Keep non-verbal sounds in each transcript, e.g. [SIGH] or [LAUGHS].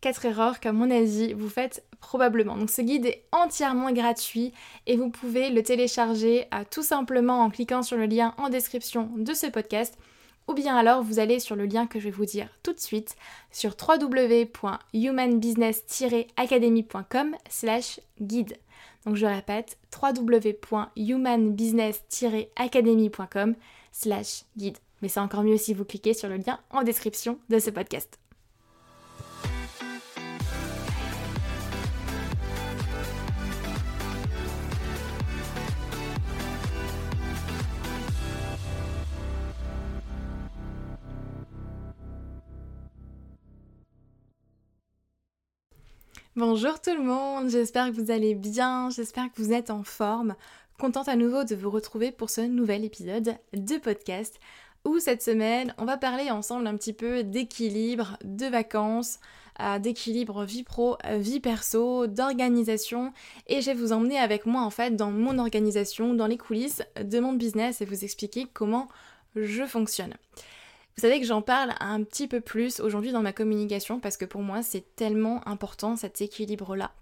4 erreurs qu'à mon avis vous faites probablement. Donc ce guide est entièrement gratuit et vous pouvez le télécharger tout simplement en cliquant sur le lien en description de ce podcast ou bien alors vous allez sur le lien que je vais vous dire tout de suite sur www.humanbusiness-academy.com slash guide. Donc je répète www.humanbusiness-academy.com slash guide. Mais c'est encore mieux si vous cliquez sur le lien en description de ce podcast. Bonjour tout le monde, j'espère que vous allez bien, j'espère que vous êtes en forme. Contente à nouveau de vous retrouver pour ce nouvel épisode de podcast où cette semaine on va parler ensemble un petit peu d'équilibre, de vacances, euh, d'équilibre vie pro, vie perso, d'organisation et je vais vous emmener avec moi en fait dans mon organisation, dans les coulisses de mon business et vous expliquer comment je fonctionne. Vous savez que j'en parle un petit peu plus aujourd'hui dans ma communication parce que pour moi c'est tellement important cet équilibre-là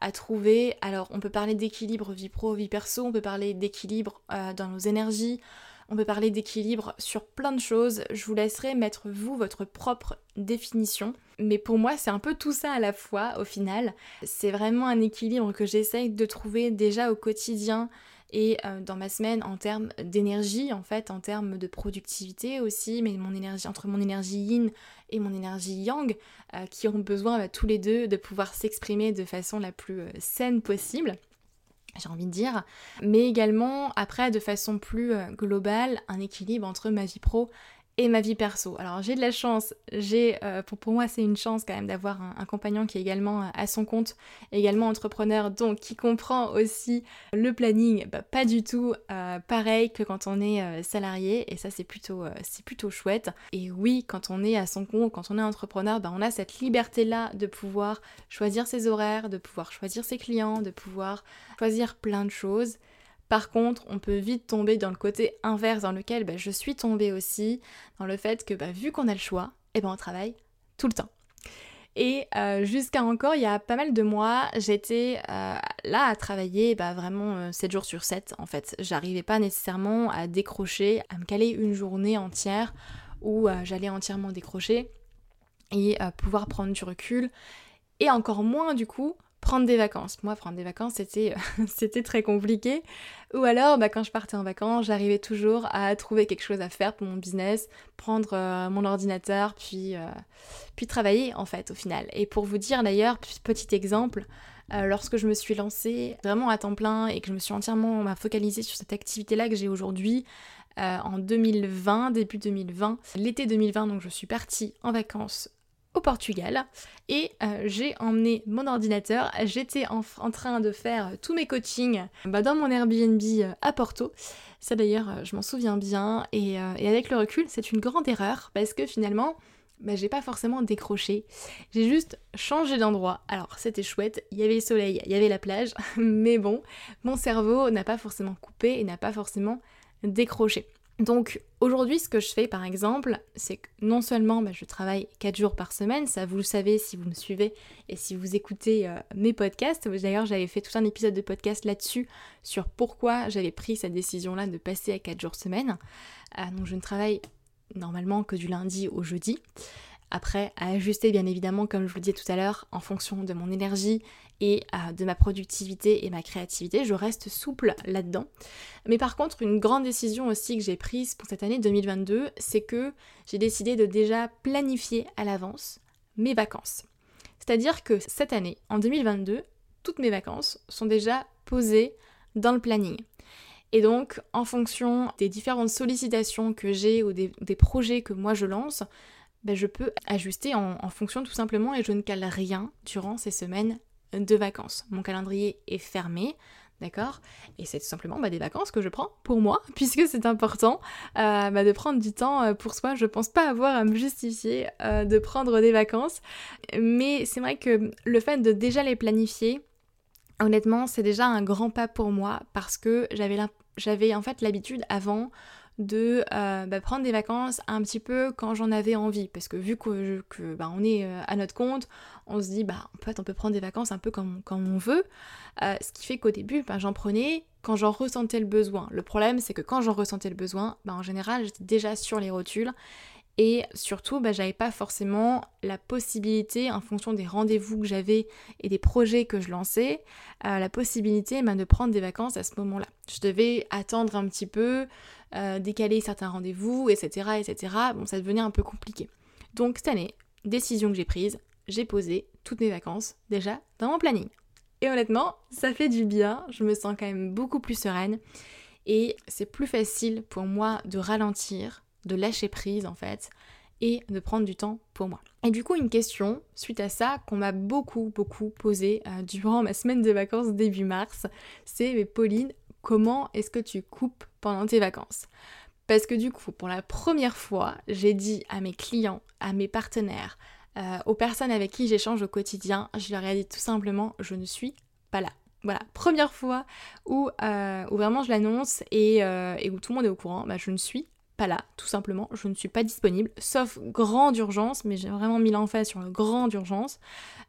à trouver. Alors on peut parler d'équilibre vie pro, vie perso, on peut parler d'équilibre euh, dans nos énergies, on peut parler d'équilibre sur plein de choses. Je vous laisserai mettre vous votre propre définition. Mais pour moi c'est un peu tout ça à la fois au final. C'est vraiment un équilibre que j'essaye de trouver déjà au quotidien et euh, dans ma semaine en termes d'énergie en fait, en termes de productivité aussi, mais mon énergie entre mon énergie yin et mon énergie yang euh, qui ont besoin bah, tous les deux de pouvoir s'exprimer de façon la plus euh, saine possible j'ai envie de dire, mais également après de façon plus globale un équilibre entre ma vie pro et ma vie perso. Alors j'ai de la chance, j'ai euh, pour, moi c'est une chance quand même d'avoir un, compagnon qui est également euh, à son compte, également entrepreneur, donc qui comprend aussi le planning, bah, pas du tout euh, pareil que quand on est salarié, et ça c'est plutôt, c'est plutôt chouette. Et oui, quand on est à son compte, quand on est entrepreneur, bah, on a cette liberté-là de pouvoir choisir ses horaires, de pouvoir choisir ses clients, de pouvoir choisir plein de choses. Par contre, on peut vite tomber dans le côté inverse dans lequel bah, je suis tombée aussi, dans le fait que bah, vu qu'on a le choix, eh ben, on travaille tout le temps. Et euh, jusqu'à encore, il y a pas mal de mois, j'étais euh, là à travailler bah, vraiment 7 euh, jours sur 7 en fait. J'arrivais pas nécessairement à décrocher, à me caler une journée entière où j'allais entièrement décrocher et pouvoir prendre du recul. Et encore moins du coup prendre des vacances. Moi, prendre des vacances, c'était, [LAUGHS] c'était très compliqué. Ou alors, bah, quand je partais en vacances, j'arrivais toujours à trouver quelque chose à faire pour mon business, prendre euh, mon ordinateur, puis, euh, puis travailler en fait au final. Et pour vous dire d'ailleurs, petit exemple, euh, lorsque je me suis lancée vraiment à temps plein et que je me suis entièrement focalisée sur cette activité-là que j'ai aujourd'hui. Euh, en 2020, début 2020, l'été 2020, donc je suis partie en vacances Portugal et euh, j'ai emmené mon ordinateur. J'étais en, train de faire tous mes coachings bah, dans mon Airbnb à Porto. Ça d'ailleurs, je m'en souviens bien et, et avec le recul, c'est une grande erreur parce que finalement, bah, j'ai pas forcément décroché. J'ai juste changé d'endroit. Alors c'était chouette, il y avait le soleil, il y avait la plage, [LAUGHS] mais bon, mon cerveau n'a pas forcément coupé et n'a pas forcément décroché. Donc aujourd'hui, ce que je fais par exemple, c'est que non seulement bah, je travaille 4 jours par semaine, ça vous le savez si vous me suivez et si vous écoutez euh, mes podcasts. D'ailleurs, j'avais fait tout un épisode de podcast là-dessus sur pourquoi j'avais pris cette décision-là de passer à 4 jours semaine. Euh, donc je ne travaille normalement que du lundi au jeudi. Après, à ajuster bien évidemment, comme je vous le disais tout à l'heure, en fonction de mon énergie et euh, de ma productivité et ma créativité, je reste souple là-dedans. Mais par contre, une grande décision aussi que j'ai prise pour cette année 2022, c'est que j'ai décidé de déjà planifier à l'avance mes vacances. C'est-à-dire que cette année, en 2022, toutes mes vacances sont déjà posées dans le planning. Et donc, en fonction des différentes sollicitations que j'ai ou des, projets que moi je lance, ben, je peux ajuster en, fonction tout simplement et je ne cale rien durant ces semaines de vacances. Mon calendrier est fermé, d'accord? Et c'est tout simplement ben, des vacances que je prends pour moi, [LAUGHS] puisque c'est important euh, ben, de prendre du temps euh, pour soi. Je pense pas avoir à me justifier euh, de prendre des vacances, mais c'est vrai que le fait de déjà les planifier, honnêtement, c'est déjà un grand pas pour moi parce que j'avais en fait l'habitude avant de euh, bah, prendre des vacances un petit peu quand j'en avais envie. Parce que vu que, bah, on est euh, à notre compte on se dit bah en fait on peut prendre des vacances un peu comme, on veut. Euh, ce qui fait qu'au début j'en prenais quand j'en ressentais le besoin. Le problème c'est que quand j'en ressentais le besoin en général j'étais déjà sur les rotules et surtout, bah, j'avais pas forcément la possibilité, en fonction des rendez-vous que j'avais et des projets que je lançais, euh, la possibilité bah, de prendre des vacances à ce moment-là. Je devais attendre un petit peu, euh, décaler certains rendez-vous, etc., etc. Bon, ça devenait un peu compliqué. Donc cette année, décision que j'ai prise, j'ai posé toutes mes vacances déjà dans mon planning. Et honnêtement, ça fait du bien, je me sens quand même beaucoup plus sereine et c'est plus facile pour moi de ralentir de lâcher prise en fait et de prendre du temps pour moi. Et du coup, une question suite à ça qu'on m'a beaucoup, beaucoup posé euh, durant ma semaine de vacances début mars, c'est mais Pauline, comment est-ce que tu coupes pendant tes vacances? Parce que du coup, pour la première fois, j'ai dit à mes clients, à mes partenaires, euh, aux personnes avec qui j'échange au quotidien, je leur ai dit tout simplement, je ne suis pas là. Voilà, première fois où, euh, où vraiment je l'annonce et, et, où tout le monde est au courant, bah, je ne suis pas là, tout simplement. Je ne suis pas disponible, sauf grande urgence, mais j'ai vraiment mis l'emphase sur le grande urgence.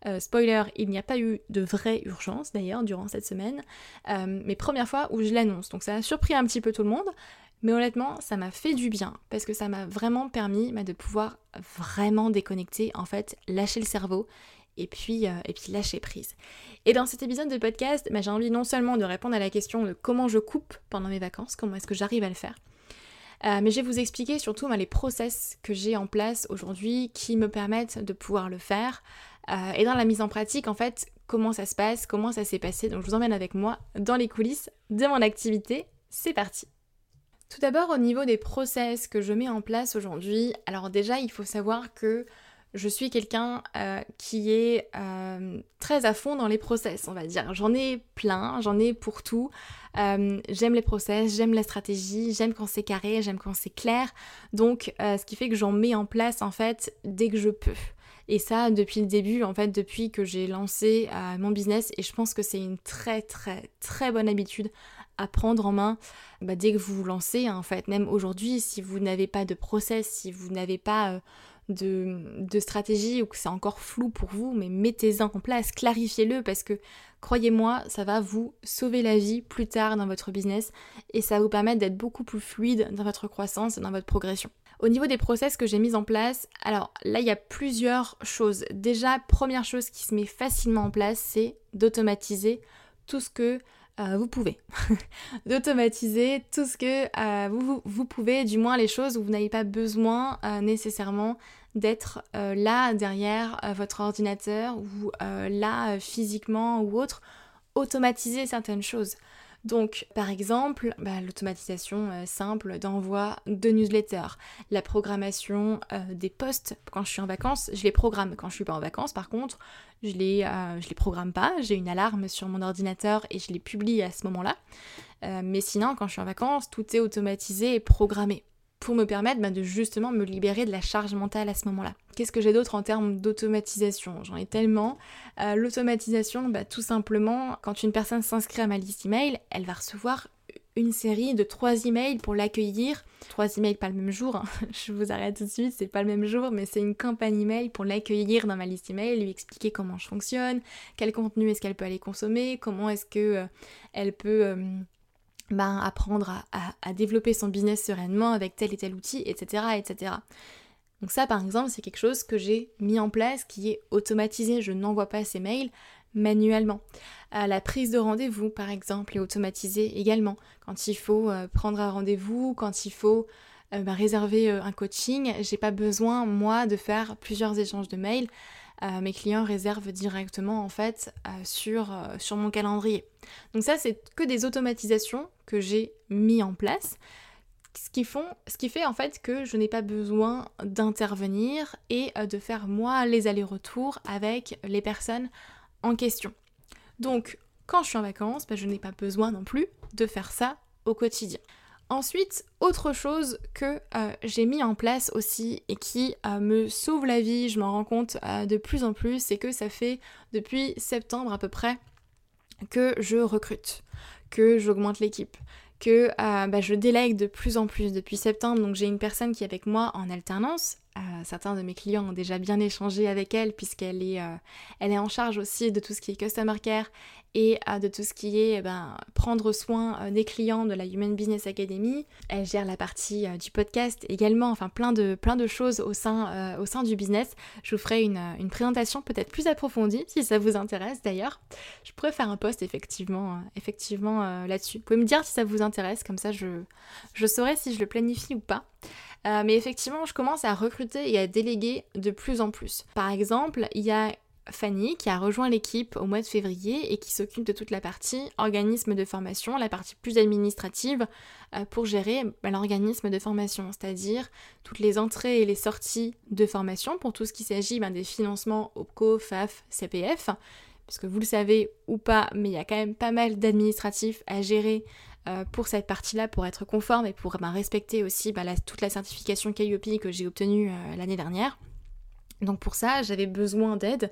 Euh, spoiler, il n'y a pas eu de vraie urgence d'ailleurs durant cette semaine. Euh, mais première fois où je l'annonce. Donc ça a surpris un petit peu tout le monde. Mais honnêtement, ça m'a fait du bien parce que ça m'a vraiment permis bah, de pouvoir vraiment déconnecter, en fait, lâcher le cerveau et puis, euh, et puis lâcher prise. Et dans cet épisode de podcast, bah, j'ai envie non seulement de répondre à la question de comment je coupe pendant mes vacances, comment est-ce que j'arrive à le faire, euh, mais je vais vous expliquer surtout les process que j'ai en place aujourd'hui qui me permettent de pouvoir le faire. Euh, et dans la mise en pratique, en fait, comment ça se passe, comment ça s'est passé. Donc je vous emmène avec moi dans les coulisses de mon activité. C'est parti. Tout d'abord au niveau des process que je mets en place aujourd'hui, alors déjà il faut savoir que je suis quelqu'un euh, qui est euh, très à fond dans les process, on va dire. J'en ai plein, j'en ai pour tout. Euh, j'aime les process, j'aime la stratégie, j'aime quand c'est carré, j'aime quand c'est clair. Donc, ce qui fait que j'en mets en place en fait dès que je peux. Et ça, depuis le début, en fait, depuis que j'ai lancé mon business, et je pense que c'est une très très très bonne habitude à prendre en main bah, dès que vous vous lancez, en fait. Même aujourd'hui, si vous n'avez pas de process, si vous n'avez pas de, stratégie ou que c'est encore flou pour vous, mais mettez-en en place, clarifiez-le parce que croyez-moi, ça va vous sauver la vie plus tard dans votre business et ça va vous permettre d'être beaucoup plus fluide dans votre croissance et dans votre progression. Au niveau des process que j'ai mis en place, alors là il y a plusieurs choses. Déjà, première chose qui se met facilement en place, c'est d'automatiser tout ce que vous pouvez. [LAUGHS] D'automatiser tout ce que vous, vous, pouvez, du moins les choses où vous n'avez pas besoin nécessairement d'être là derrière votre ordinateur ou là physiquement ou autre. Automatiser certaines choses. Donc, par exemple, bah, l'automatisation euh, simple d'envoi de newsletters, la programmation euh, des posts quand je suis en vacances, je les programme. Quand je suis pas en vacances, par contre, je les, euh, je les programme pas. J'ai une alarme sur mon ordinateur et je les publie à ce moment-là. mais sinon, quand je suis en vacances, tout est automatisé et programmé pour me permettre bah, de justement me libérer de la charge mentale à ce moment-là. Qu'est-ce que j'ai d'autre en termes d'automatisation? J'en ai tellement. Euh, l'automatisation, bah, tout simplement, quand une personne s'inscrit à ma liste email, elle va recevoir une série de trois emails pour l'accueillir. Trois emails pas le même jour, hein. [LAUGHS] je vous arrête tout de suite, c'est pas le même jour, mais c'est une campagne email pour l'accueillir dans ma liste email, lui expliquer comment je fonctionne, quel contenu est-ce qu'elle peut aller consommer, comment est-ce que euh, elle peut euh, ben, apprendre à, développer son business sereinement avec tel et tel outil, etc. etc. Donc ça par exemple c'est quelque chose que j'ai mis en place qui est automatisé, je n'envoie pas ces mails manuellement. Euh, la prise de rendez-vous par exemple est automatisée également. Quand il faut euh, prendre un rendez-vous, quand il faut euh, ben, réserver un coaching, j'ai pas besoin moi de faire plusieurs échanges de mails. Euh, mes clients réservent directement en fait euh, sur, euh, sur mon calendrier. Donc ça c'est que des automatisations que j'ai mis en place. Ce qui, font, ce qui fait en fait que je n'ai pas besoin d'intervenir et de faire moi les allers-retours avec les personnes en question. Donc quand je suis en vacances, bah, je n'ai pas besoin non plus de faire ça au quotidien. Ensuite, autre chose que euh, j'ai mis en place aussi et qui euh, me sauve la vie, je m'en rends compte euh, de plus en plus, c'est que ça fait depuis septembre à peu près que je recrute, que j'augmente l'équipe, que bah, je délègue de plus en plus depuis septembre. Donc j'ai une personne qui est avec moi en alternance. certains de mes clients ont déjà bien échangé avec elle puisqu'elle est, est en charge aussi de tout ce qui est customer care et de tout ce qui est eh ben, prendre soin euh, des clients de la Human Business Academy. Elle gère la partie euh, du podcast également, enfin plein de, plein de choses au sein, euh, au sein du business. Je vous ferai une, présentation peut-être plus approfondie si ça vous intéresse d'ailleurs. Je pourrais faire un post effectivement, effectivement là-dessus. Vous pouvez me dire si ça vous intéresse, comme ça je, je saurai si je le planifie ou pas. mais effectivement, je commence à recruter et à déléguer de plus en plus. Par exemple, il y a Fanny qui a rejoint l'équipe au mois de février et qui s'occupe de toute la partie organisme de formation, la partie plus administrative euh, pour gérer bah, l'organisme de formation, c'est-à-dire toutes les entrées et les sorties de formation pour tout ce qui s'agit bah, des financements OPCO, FAF, CPF, puisque vous le savez ou pas, mais il y a quand même pas mal d'administratifs à gérer euh, pour cette partie-là, pour être conforme et pour bah, respecter aussi toute la certification KYOP que j'ai obtenue euh, l'année dernière. Donc pour ça, j'avais besoin d'aide,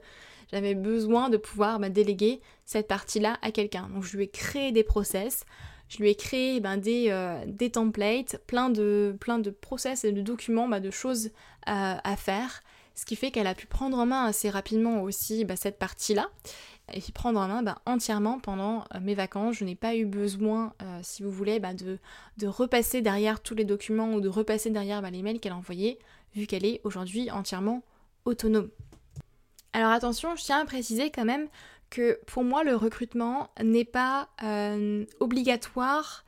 j'avais besoin de pouvoir bah, déléguer cette partie-là à quelqu'un. Donc je lui ai créé des process, je lui ai créé des, euh, des, templates, plein de, plein process et de documents, bah, de choses à faire, ce qui fait qu'elle a pu prendre en main assez rapidement aussi bah, cette partie-là et puis prendre en main entièrement pendant euh, mes vacances. Je n'ai pas eu besoin, euh, si vous voulez, de, de, repasser derrière tous les documents ou de repasser derrière les mails qu'elle a envoyés, vu qu'elle est aujourd'hui entièrement autonome. Alors attention, je tiens à préciser quand même que pour moi le recrutement n'est pas euh, obligatoire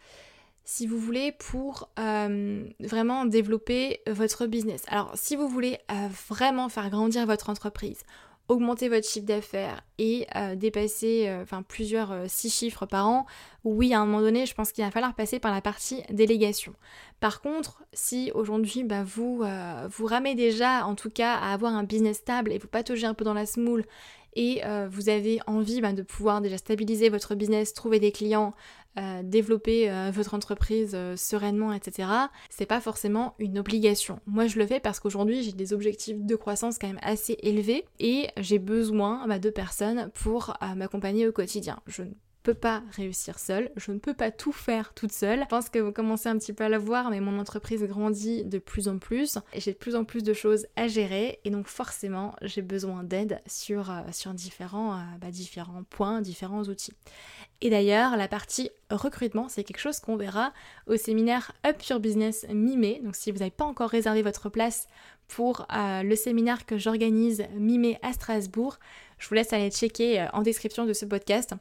si vous voulez pour euh, vraiment développer votre business. Alors si vous voulez euh, vraiment faire grandir votre entreprise, augmenter votre chiffre d'affaires et euh, dépasser euh, plusieurs euh, six chiffres par an, oui, à un moment donné, je pense qu'il va falloir passer par la partie délégation. Par contre, si aujourd'hui bah, vous vous ramez déjà en tout cas à avoir un business stable et vous pataugez un peu dans la smoule et vous avez envie bah, de pouvoir déjà stabiliser votre business, trouver des clients, euh, développer euh, votre entreprise euh, sereinement, etc. C'est pas forcément une obligation. Moi, je le fais parce qu'aujourd'hui, j'ai des objectifs de croissance quand même assez élevés et j'ai besoin bah, de personnes pour m'accompagner au quotidien. Peux pas réussir seule, je ne peux pas tout faire toute seule. Je pense que vous commencez un petit peu à le voir, mais mon entreprise grandit de plus en plus et j'ai de plus en plus de choses à gérer et donc forcément j'ai besoin d'aide sur, sur différents, bah, différents points, différents outils. Et d'ailleurs, la partie recrutement, c'est quelque chose qu'on verra au séminaire Up Your Business mi-mai. Donc si vous n'avez pas encore réservé votre place pour euh, le séminaire que j'organise mi-mai à Strasbourg, je vous laisse aller checker euh, en description de ce podcast.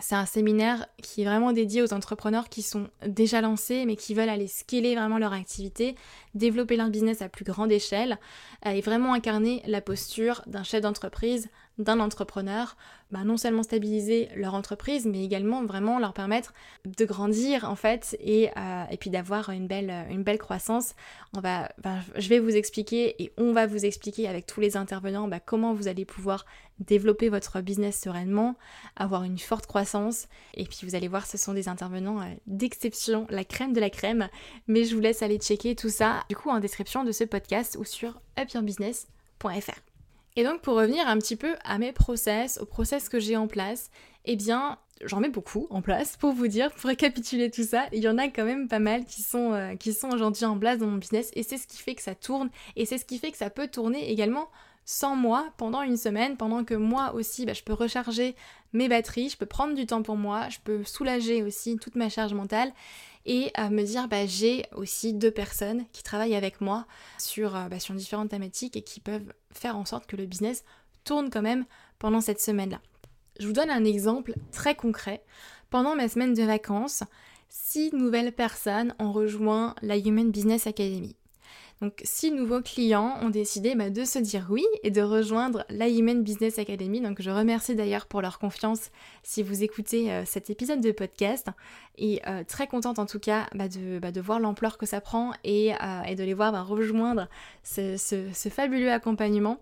C'est un séminaire qui est vraiment dédié aux entrepreneurs qui sont déjà lancés mais qui veulent aller scaler vraiment leur activité, développer leur business à plus grande échelle euh, et vraiment incarner la posture d'un chef d'entreprise, d'un entrepreneur, bah, non seulement stabiliser leur entreprise mais également vraiment leur permettre de grandir en fait et, euh, et puis d'avoir une belle, une belle croissance. On va, je vais vous expliquer et on va vous expliquer avec tous les intervenants bah, comment vous allez pouvoir développer votre business sereinement, avoir une forte croissance. Et puis vous allez voir, ce sont des intervenants euh, d'exception, la crème de la crème. Mais je vous laisse aller checker tout ça du coup en description de ce podcast ou sur upyourbusiness.fr. Et donc pour revenir un petit peu à mes process, aux process que j'ai en place, eh bien j'en mets beaucoup en place pour vous dire, pour récapituler tout ça, il y en a quand même pas mal qui sont, euh, qui sont aujourd'hui en place dans mon business et c'est ce qui fait que ça tourne et c'est ce qui fait que ça peut tourner également sans moi pendant une semaine, pendant que moi aussi bah, je peux recharger mes batteries, je peux prendre du temps pour moi, je peux soulager aussi toute ma charge mentale et euh, me dire bah, j'ai aussi deux personnes qui travaillent avec moi sur, euh, bah, sur différentes thématiques et qui peuvent faire en sorte que le business tourne quand même pendant cette semaine-là. Je vous donne un exemple très concret. Pendant ma semaine de vacances, six nouvelles personnes ont rejoint la Human Business Academy. Donc six nouveaux clients ont décidé bah, de se dire oui et de rejoindre la Human Business Academy. Donc je remercie d'ailleurs pour leur confiance si vous écoutez euh, cet épisode de podcast. Et euh, très contente en tout cas bah, bah, de, voir l'ampleur que ça prend et, euh, de les voir rejoindre ce, ce, fabuleux accompagnement.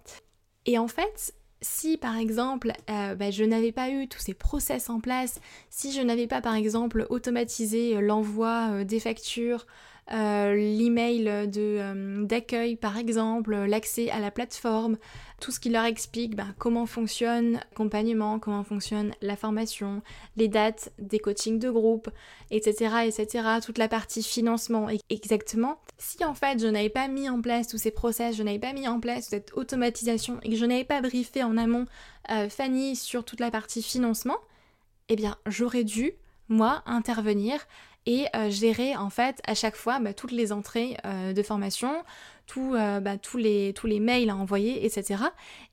Et en fait, si par exemple je n'avais pas eu tous ces process en place, si je n'avais pas par exemple automatisé l'envoi des factures, euh, l'email euh, d'accueil par exemple, l'accès à la plateforme, tout ce qui leur explique ben, comment fonctionne l'accompagnement, comment fonctionne la formation, les dates des coachings de groupe, etc. etc. toute la partie financement exactement. Si en fait je n'avais pas mis en place tous ces process, je n'avais pas mis en place cette automatisation et que je n'avais pas briefé en amont euh, Fanny sur toute la partie financement, eh bien j'aurais dû moi intervenir et euh, gérer en fait à chaque fois bah, toutes les entrées euh, de formation, euh, bah, tous, les, tous les mails à envoyer, etc.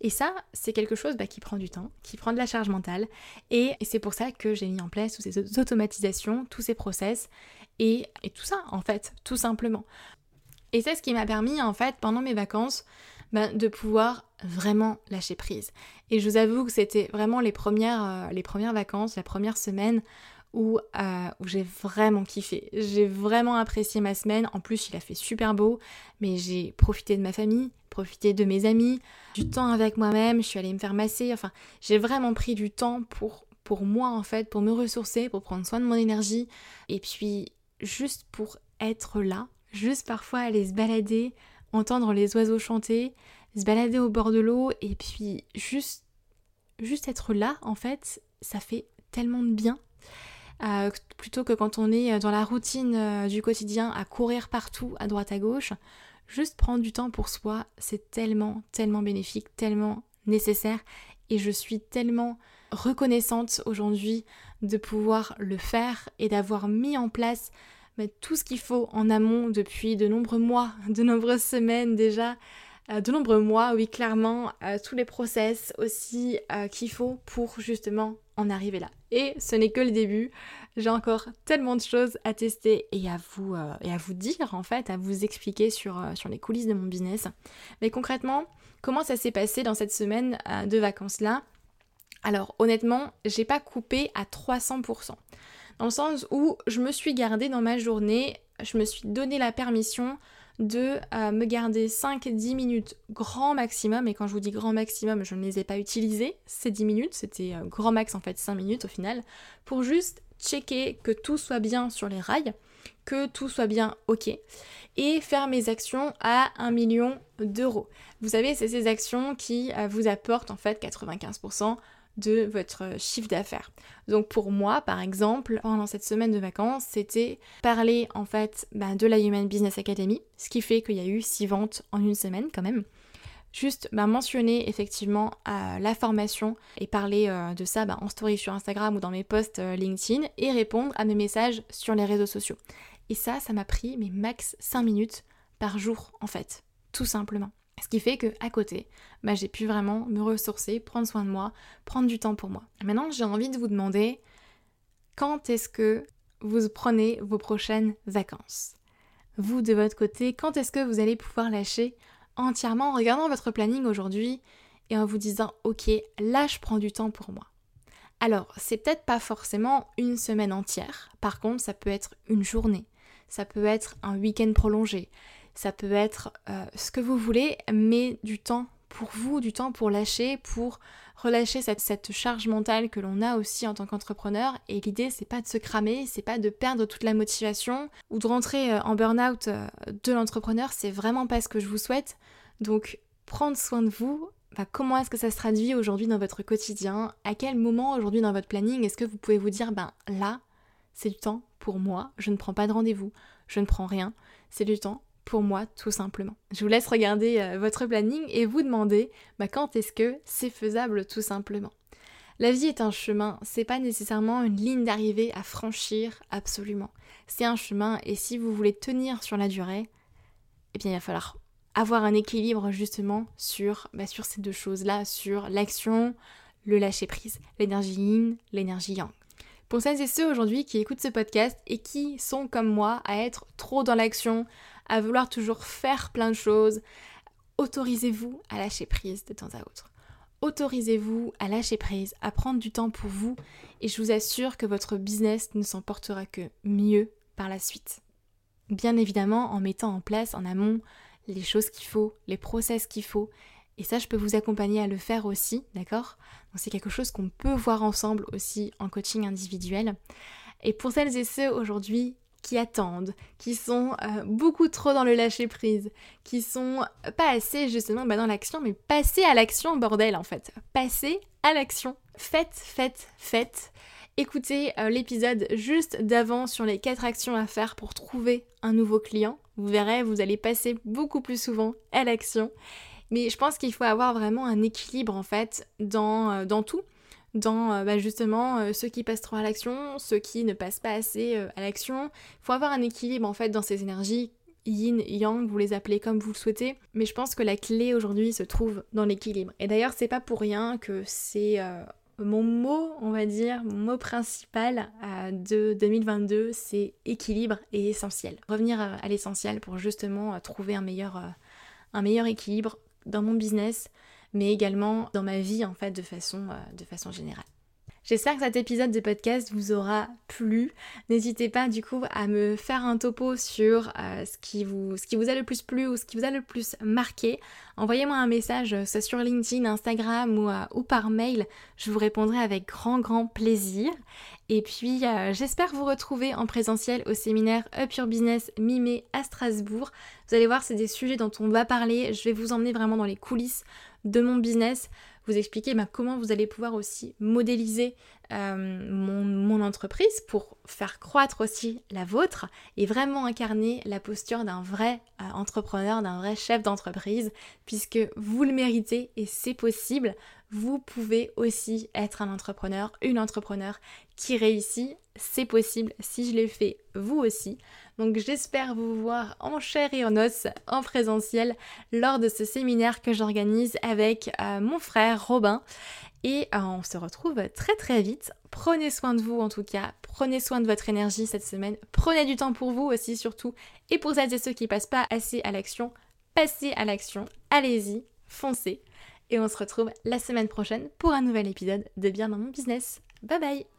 Et ça, c'est quelque chose bah, qui prend du temps, qui prend de la charge mentale. Et, c'est pour ça que j'ai mis en place toutes ces automatisations, tous ces process et, et tout ça en fait, tout simplement. Et c'est ce qui m'a permis en fait pendant mes vacances de pouvoir vraiment lâcher prise. Et je vous avoue que c'était vraiment les premières, les premières vacances, la première semaine où, euh, où j'ai vraiment kiffé. J'ai vraiment apprécié ma semaine. En plus, il a fait super beau, mais j'ai profité de ma famille, profité de mes amis, du temps avec moi-même. Je suis allée me faire masser. Enfin, j'ai vraiment pris du temps pour, pour moi, en fait, pour me ressourcer, pour prendre soin de mon énergie. Et puis, juste pour être là, juste parfois aller se balader, entendre les oiseaux chanter, se balader au bord de l'eau, et puis juste, juste être là, en fait, ça fait tellement de bien euh, plutôt que quand on est dans la routine euh, du quotidien à courir partout à droite à gauche. Juste prendre du temps pour soi, c'est tellement, tellement bénéfique, tellement nécessaire et je suis tellement reconnaissante aujourd'hui de pouvoir le faire et d'avoir mis en place tout ce qu'il faut en amont depuis de nombreux mois, [LAUGHS] de nombreuses semaines déjà, euh, de nombreux mois, oui clairement, tous les process aussi qu'il faut pour justement en arriver là. Et ce n'est que le début. J'ai encore tellement de choses à tester et à vous, euh, et à vous dire en fait, à vous expliquer sur, euh, sur les coulisses de mon business. Mais concrètement, comment ça s'est passé dans cette semaine euh, de vacances là? Alors honnêtement, j'ai pas coupé à 300%. Dans le sens où je me suis gardée dans ma journée, je me suis donné la permission de euh, me garder 5-10 minutes grand maximum. Et quand je vous dis grand maximum, je ne les ai pas utilisées, ces 10 minutes, c'était euh, grand max en fait 5 minutes au final, pour juste checker que tout soit bien sur les rails, que tout soit bien ok, et faire mes actions à 1 million d'euros. Vous savez, c'est ces actions qui euh, vous apportent en fait 95% de votre chiffre d'affaires. Donc pour moi, par exemple, pendant cette semaine de vacances, c'était parler en fait bah, de la Human Business Academy, ce qui fait qu'il y a eu 6 ventes en une semaine quand même. Juste bah, mentionner effectivement euh, la formation et parler euh, de ça bah, en story sur Instagram ou dans mes posts euh, LinkedIn et répondre à mes messages sur les réseaux sociaux. Et ça, ça m'a pris mes max 5 minutes par jour en fait, tout simplement. Ce qui fait que à côté, bah, j'ai pu vraiment me ressourcer, prendre soin de moi, prendre du temps pour moi. Maintenant, j'ai envie de vous demander, quand est-ce que vous prenez vos prochaines vacances? Vous, de votre côté, quand est-ce que vous allez pouvoir lâcher entièrement en regardant votre planning aujourd'hui et en vous disant ok, là je prends du temps pour moi. Alors, c'est peut-être pas forcément une semaine entière, par contre, ça peut être une journée, ça peut être un week-end prolongé, ça peut être euh, ce que vous voulez, mais du temps pour vous, du temps pour lâcher, pour relâcher cette, cette charge mentale que l'on a aussi en tant qu'entrepreneur. Et l'idée, c'est pas de se cramer, c'est pas de perdre toute la motivation ou de rentrer euh, en burn-out euh, de l'entrepreneur. C'est vraiment pas ce que je vous souhaite. Donc, prendre soin de vous, bah, comment est-ce que ça se traduit aujourd'hui dans votre quotidien? À quel moment aujourd'hui dans votre planning est-ce que vous pouvez vous dire, ben là, c'est du temps pour moi, je ne prends pas de rendez-vous, je ne prends rien, c'est du temps pour moi tout simplement. Je vous laisse regarder euh, votre planning et vous demander bah, quand est-ce que c'est faisable tout simplement. La vie est un chemin, c'est pas nécessairement une ligne d'arrivée à franchir absolument. C'est un chemin et si vous voulez tenir sur la durée, eh bien il va falloir avoir un équilibre justement sur, bah, sur ces deux choses-là, sur l'action, le lâcher prise, l'énergie yin, l'énergie yang. Pour celles et ceux aujourd'hui qui écoutent ce podcast et qui sont comme moi à être trop dans l'action, à vouloir toujours faire plein de choses, autorisez-vous à lâcher prise de temps à autre. Autorisez-vous à lâcher prise, à prendre du temps pour vous et je vous assure que votre business ne s'en portera que mieux par la suite. Bien évidemment en mettant en place en amont les choses qu'il faut, les process qu'il faut. Et ça, je peux vous accompagner à le faire aussi, d'accord? Donc c'est quelque chose qu'on peut voir ensemble aussi en coaching individuel. Et pour celles et ceux aujourd'hui qui attendent, qui sont euh, beaucoup trop dans le lâcher prise, qui sont pas assez justement bah, dans l'action, mais passer à l'action, bordel en fait. Passer à l'action. Faites, faites, faites. Écoutez euh, l'épisode juste d'avant sur les 4 actions à faire pour trouver un nouveau client. Vous verrez, vous allez passer beaucoup plus souvent à l'action. Mais je pense qu'il faut avoir vraiment un équilibre en fait dans, euh, dans tout. Dans euh, bah, justement ceux qui passent trop à l'action, ceux qui ne passent pas assez à l'action. Il faut avoir un équilibre en fait dans ces énergies yin, yang, vous les appelez comme vous le souhaitez. Mais je pense que la clé aujourd'hui se trouve dans l'équilibre. Et d'ailleurs, c'est pas pour rien que c'est mon mot, on va dire, mon mot principal euh, de 2022, c'est équilibre et essentiel. Revenir à, l'essentiel pour justement euh, trouver un meilleur, euh, un meilleur équilibre dans mon business, mais également dans ma vie en fait de façon, de façon générale. J'espère que cet épisode de podcast vous aura plu. N'hésitez pas du coup à me faire un topo sur euh, ce, qui vous, ce qui vous a le plus plu ou ce qui vous a le plus marqué. Envoyez-moi un message, soit sur LinkedIn, Instagram ou, euh, par mail. Je vous répondrai avec grand grand plaisir. Et puis euh, j'espère vous retrouver en présentiel au séminaire Up Your Business mi à Strasbourg. Vous allez voir, c'est des sujets dont on va parler. Je vais vous emmener vraiment dans les coulisses de mon business vous expliquer bah, comment vous allez pouvoir aussi modéliser euh, mon, entreprise pour faire croître aussi la vôtre et vraiment incarner la posture d'un vrai euh, entrepreneur, d'un vrai chef d'entreprise, puisque vous le méritez et c'est possible. Vous pouvez aussi être un entrepreneur, une entrepreneur qui réussit. C'est possible. Si je l'ai fait, vous aussi. Donc j'espère vous voir en chair et en os, en présentiel, lors de ce séminaire que j'organise avec euh, mon frère Robin. Et euh, on se retrouve très très vite. Prenez soin de vous en tout cas, prenez soin de votre énergie cette semaine, prenez du temps pour vous aussi surtout, et pour celles et ceux qui passent pas assez à l'action, passez à l'action, allez-y, foncez. Et on se retrouve la semaine prochaine pour un nouvel épisode de Bien dans mon business. Bye bye